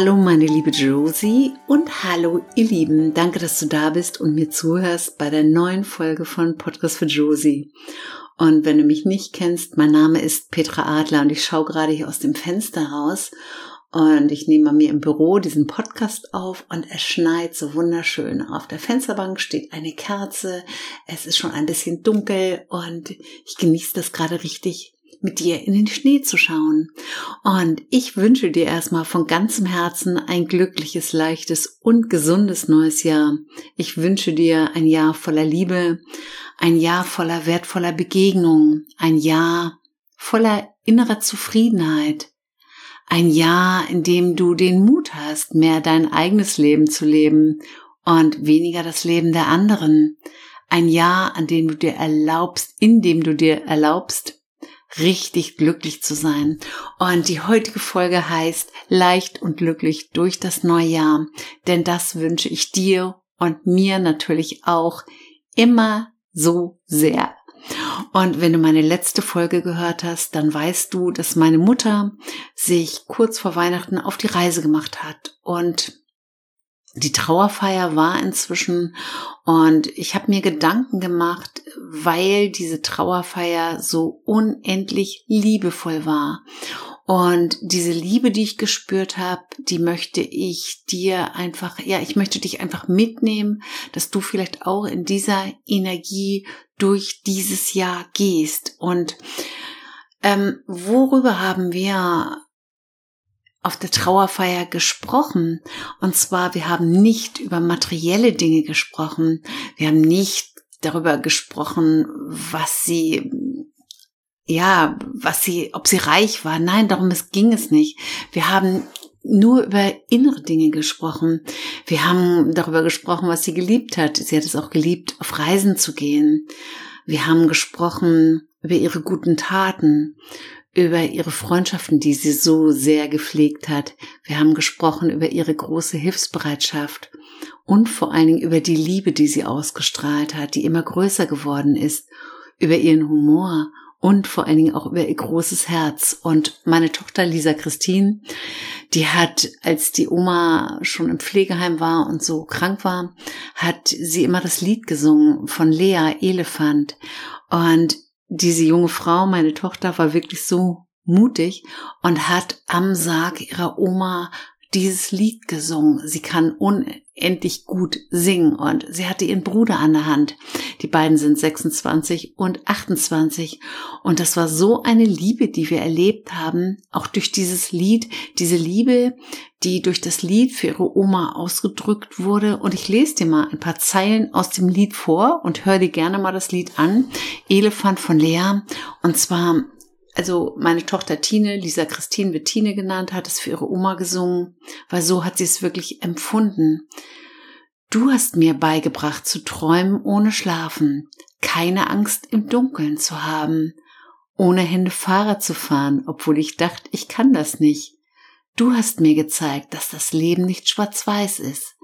Hallo meine liebe Josie und hallo ihr Lieben. Danke, dass du da bist und mir zuhörst bei der neuen Folge von Podcast für Josie. Und wenn du mich nicht kennst, mein Name ist Petra Adler und ich schaue gerade hier aus dem Fenster raus und ich nehme bei mir im Büro diesen Podcast auf und es schneit so wunderschön. Auf der Fensterbank steht eine Kerze. Es ist schon ein bisschen dunkel und ich genieße das gerade richtig mit dir in den Schnee zu schauen. Und ich wünsche dir erstmal von ganzem Herzen ein glückliches, leichtes und gesundes neues Jahr. Ich wünsche dir ein Jahr voller Liebe, ein Jahr voller wertvoller Begegnungen, ein Jahr voller innerer Zufriedenheit, ein Jahr, in dem du den Mut hast, mehr dein eigenes Leben zu leben und weniger das Leben der anderen. Ein Jahr, an dem du dir erlaubst, in dem du dir erlaubst, richtig glücklich zu sein. Und die heutige Folge heißt leicht und glücklich durch das neue Jahr. Denn das wünsche ich dir und mir natürlich auch immer so sehr. Und wenn du meine letzte Folge gehört hast, dann weißt du, dass meine Mutter sich kurz vor Weihnachten auf die Reise gemacht hat und die Trauerfeier war inzwischen und ich habe mir Gedanken gemacht, weil diese Trauerfeier so unendlich liebevoll war. Und diese Liebe, die ich gespürt habe, die möchte ich dir einfach, ja, ich möchte dich einfach mitnehmen, dass du vielleicht auch in dieser Energie durch dieses Jahr gehst. Und ähm, worüber haben wir auf der Trauerfeier gesprochen. Und zwar, wir haben nicht über materielle Dinge gesprochen. Wir haben nicht darüber gesprochen, was sie, ja, was sie, ob sie reich war. Nein, darum ging es nicht. Wir haben nur über innere Dinge gesprochen. Wir haben darüber gesprochen, was sie geliebt hat. Sie hat es auch geliebt, auf Reisen zu gehen. Wir haben gesprochen über ihre guten Taten, über ihre Freundschaften, die sie so sehr gepflegt hat. Wir haben gesprochen über ihre große Hilfsbereitschaft und vor allen Dingen über die Liebe, die sie ausgestrahlt hat, die immer größer geworden ist, über ihren Humor und vor allen Dingen auch über ihr großes Herz. Und meine Tochter Lisa Christine, die hat, als die Oma schon im Pflegeheim war und so krank war, hat sie immer das Lied gesungen von Lea Elefant. Und diese junge Frau, meine Tochter, war wirklich so mutig und hat am Sarg ihrer Oma dieses Lied gesungen. Sie kann unendlich gut singen und sie hatte ihren Bruder an der Hand. Die beiden sind 26 und 28 und das war so eine Liebe, die wir erlebt haben, auch durch dieses Lied, diese Liebe, die durch das Lied für ihre Oma ausgedrückt wurde. Und ich lese dir mal ein paar Zeilen aus dem Lied vor und hör dir gerne mal das Lied an. Elefant von Lea. Und zwar also meine Tochter Tine, Lisa Christine wird Tine genannt, hat es für ihre Oma gesungen, weil so hat sie es wirklich empfunden. Du hast mir beigebracht zu träumen ohne schlafen, keine Angst im Dunkeln zu haben, ohne Hände Fahrrad zu fahren, obwohl ich dachte, ich kann das nicht. Du hast mir gezeigt, dass das Leben nicht schwarz-weiß ist,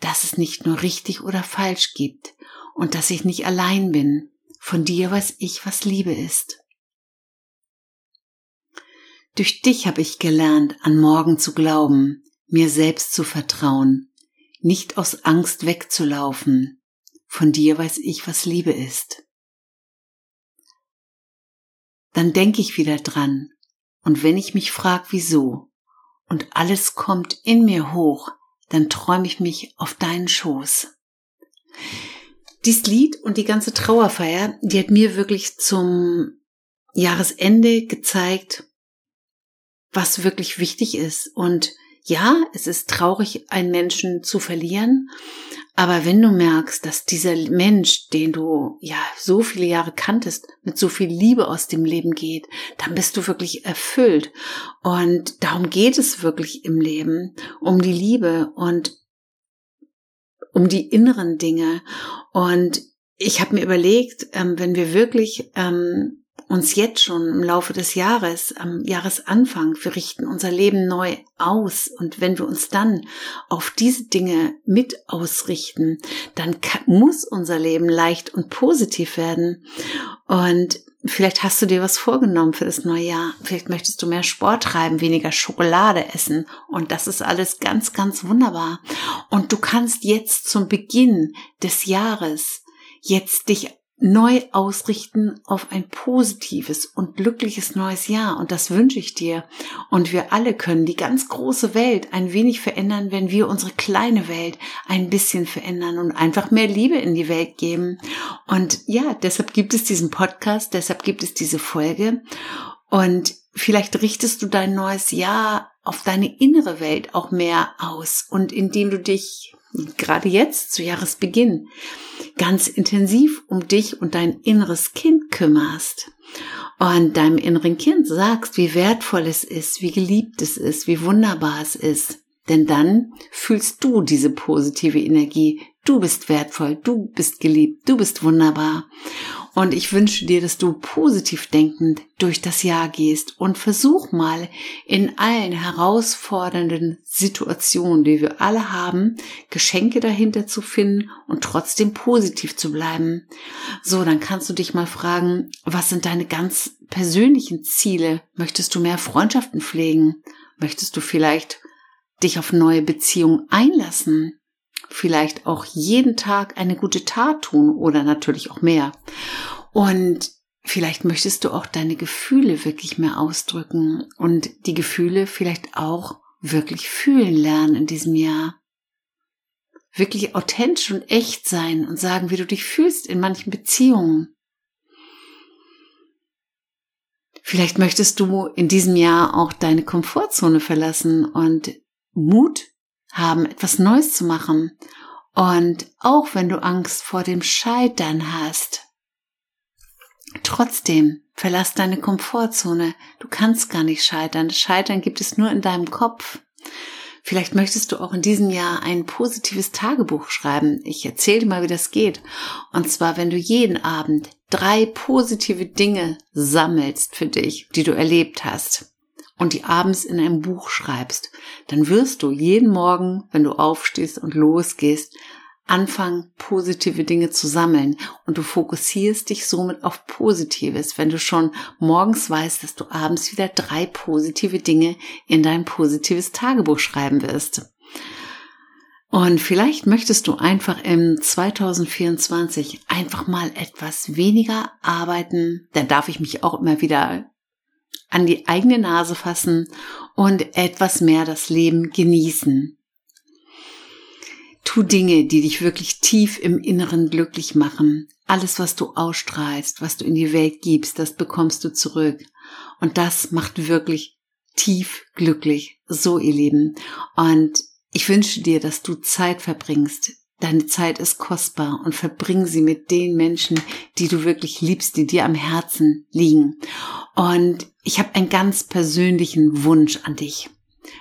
dass es nicht nur richtig oder falsch gibt und dass ich nicht allein bin. Von dir weiß ich, was Liebe ist. Durch dich habe ich gelernt, an morgen zu glauben, mir selbst zu vertrauen, nicht aus Angst wegzulaufen. Von dir weiß ich, was Liebe ist. Dann denke ich wieder dran, und wenn ich mich frag, wieso, und alles kommt in mir hoch, dann träume ich mich auf deinen Schoß. Dies Lied und die ganze Trauerfeier, die hat mir wirklich zum Jahresende gezeigt, was wirklich wichtig ist. Und ja, es ist traurig, einen Menschen zu verlieren. Aber wenn du merkst, dass dieser Mensch, den du ja so viele Jahre kanntest, mit so viel Liebe aus dem Leben geht, dann bist du wirklich erfüllt. Und darum geht es wirklich im Leben, um die Liebe und um die inneren Dinge. Und ich habe mir überlegt, ähm, wenn wir wirklich ähm, uns jetzt schon im Laufe des Jahres, am Jahresanfang, wir richten unser Leben neu aus. Und wenn wir uns dann auf diese Dinge mit ausrichten, dann muss unser Leben leicht und positiv werden. Und vielleicht hast du dir was vorgenommen für das neue Jahr. Vielleicht möchtest du mehr Sport treiben, weniger Schokolade essen. Und das ist alles ganz, ganz wunderbar. Und du kannst jetzt zum Beginn des Jahres jetzt dich neu ausrichten auf ein positives und glückliches neues Jahr. Und das wünsche ich dir. Und wir alle können die ganz große Welt ein wenig verändern, wenn wir unsere kleine Welt ein bisschen verändern und einfach mehr Liebe in die Welt geben. Und ja, deshalb gibt es diesen Podcast, deshalb gibt es diese Folge. Und vielleicht richtest du dein neues Jahr auf deine innere Welt auch mehr aus. Und indem du dich gerade jetzt zu Jahresbeginn ganz intensiv um dich und dein inneres Kind kümmerst und deinem inneren Kind sagst, wie wertvoll es ist, wie geliebt es ist, wie wunderbar es ist. Denn dann fühlst du diese positive Energie. Du bist wertvoll, du bist geliebt, du bist wunderbar. Und ich wünsche dir, dass du positiv denkend durch das Jahr gehst und versuch mal in allen herausfordernden Situationen, die wir alle haben, Geschenke dahinter zu finden und trotzdem positiv zu bleiben. So, dann kannst du dich mal fragen, was sind deine ganz persönlichen Ziele? Möchtest du mehr Freundschaften pflegen? Möchtest du vielleicht dich auf neue Beziehungen einlassen? Vielleicht auch jeden Tag eine gute Tat tun oder natürlich auch mehr. Und vielleicht möchtest du auch deine Gefühle wirklich mehr ausdrücken und die Gefühle vielleicht auch wirklich fühlen lernen in diesem Jahr. Wirklich authentisch und echt sein und sagen, wie du dich fühlst in manchen Beziehungen. Vielleicht möchtest du in diesem Jahr auch deine Komfortzone verlassen und Mut haben, etwas Neues zu machen. Und auch wenn du Angst vor dem Scheitern hast, trotzdem verlass deine Komfortzone. Du kannst gar nicht scheitern. Scheitern gibt es nur in deinem Kopf. Vielleicht möchtest du auch in diesem Jahr ein positives Tagebuch schreiben. Ich erzähle dir mal, wie das geht. Und zwar, wenn du jeden Abend drei positive Dinge sammelst für dich, die du erlebt hast und die abends in ein Buch schreibst, dann wirst du jeden Morgen, wenn du aufstehst und losgehst, anfangen, positive Dinge zu sammeln und du fokussierst dich somit auf Positives, wenn du schon morgens weißt, dass du abends wieder drei positive Dinge in dein positives Tagebuch schreiben wirst. Und vielleicht möchtest du einfach im 2024 einfach mal etwas weniger arbeiten. Dann darf ich mich auch immer wieder an die eigene Nase fassen und etwas mehr das Leben genießen. Tu Dinge, die dich wirklich tief im Inneren glücklich machen. Alles, was du ausstrahlst, was du in die Welt gibst, das bekommst du zurück. Und das macht wirklich tief glücklich. So, ihr Lieben. Und ich wünsche dir, dass du Zeit verbringst. Deine Zeit ist kostbar und verbring sie mit den Menschen, die du wirklich liebst, die dir am Herzen liegen. Und ich habe einen ganz persönlichen Wunsch an dich.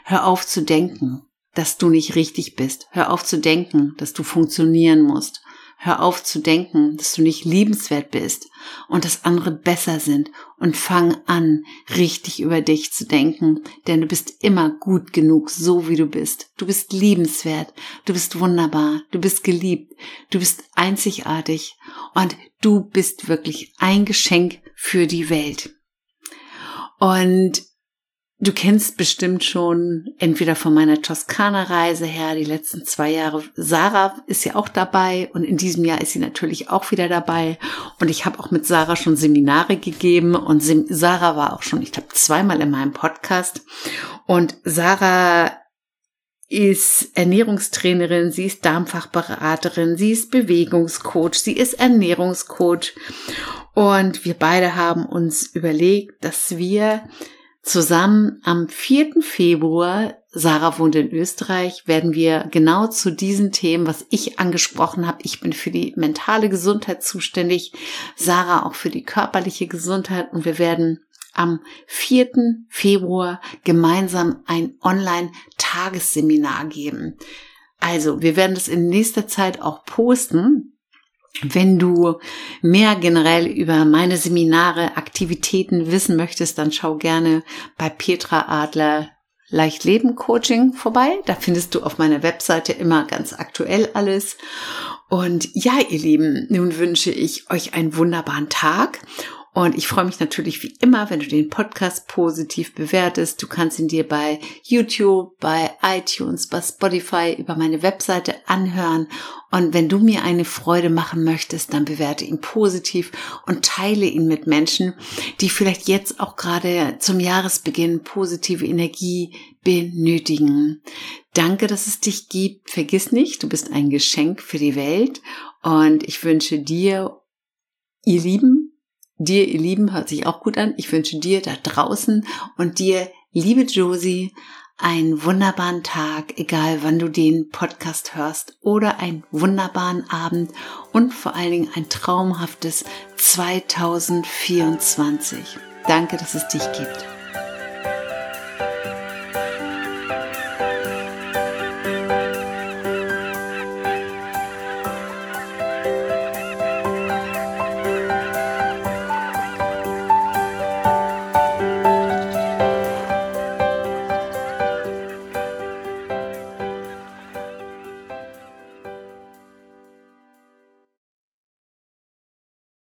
Hör auf zu denken, dass du nicht richtig bist. Hör auf zu denken, dass du funktionieren musst. Hör auf zu denken, dass du nicht liebenswert bist und dass andere besser sind. Und fang an, richtig über dich zu denken, denn du bist immer gut genug, so wie du bist. Du bist liebenswert, du bist wunderbar, du bist geliebt, du bist einzigartig. Und du bist wirklich ein Geschenk für die Welt. Und Du kennst bestimmt schon entweder von meiner Toskana-Reise her die letzten zwei Jahre. Sarah ist ja auch dabei und in diesem Jahr ist sie natürlich auch wieder dabei. Und ich habe auch mit Sarah schon Seminare gegeben und Sarah war auch schon, ich glaube, zweimal in meinem Podcast. Und Sarah ist Ernährungstrainerin, sie ist Darmfachberaterin, sie ist Bewegungscoach, sie ist Ernährungscoach. Und wir beide haben uns überlegt, dass wir Zusammen am 4. Februar, Sarah wohnt in Österreich, werden wir genau zu diesen Themen, was ich angesprochen habe, ich bin für die mentale Gesundheit zuständig, Sarah auch für die körperliche Gesundheit und wir werden am 4. Februar gemeinsam ein Online-Tagesseminar geben. Also, wir werden das in nächster Zeit auch posten. Wenn du mehr generell über meine Seminare, Aktivitäten wissen möchtest, dann schau gerne bei Petra Adler Leicht Leben Coaching vorbei. Da findest du auf meiner Webseite immer ganz aktuell alles. Und ja, ihr Lieben, nun wünsche ich euch einen wunderbaren Tag Und ich freue mich natürlich wie immer, wenn du den Podcast positiv bewertest. Du kannst ihn dir bei YouTube, bei iTunes, bei Spotify über meine Webseite anhören. Und wenn du mir eine Freude machen möchtest, dann bewerte ihn positiv und teile ihn mit Menschen, die vielleicht jetzt auch gerade zum Jahresbeginn positive Energie benötigen. Danke, dass es dich gibt. Vergiss nicht, du bist ein Geschenk für die Welt. Und ich wünsche dir, ihr Lieben, Dir, ihr Lieben, hört sich auch gut an. Ich wünsche dir da draußen und dir, liebe Josie, einen wunderbaren Tag, egal wann du den Podcast hörst, oder einen wunderbaren Abend und vor allen Dingen ein traumhaftes 2024. Danke, dass es dich gibt.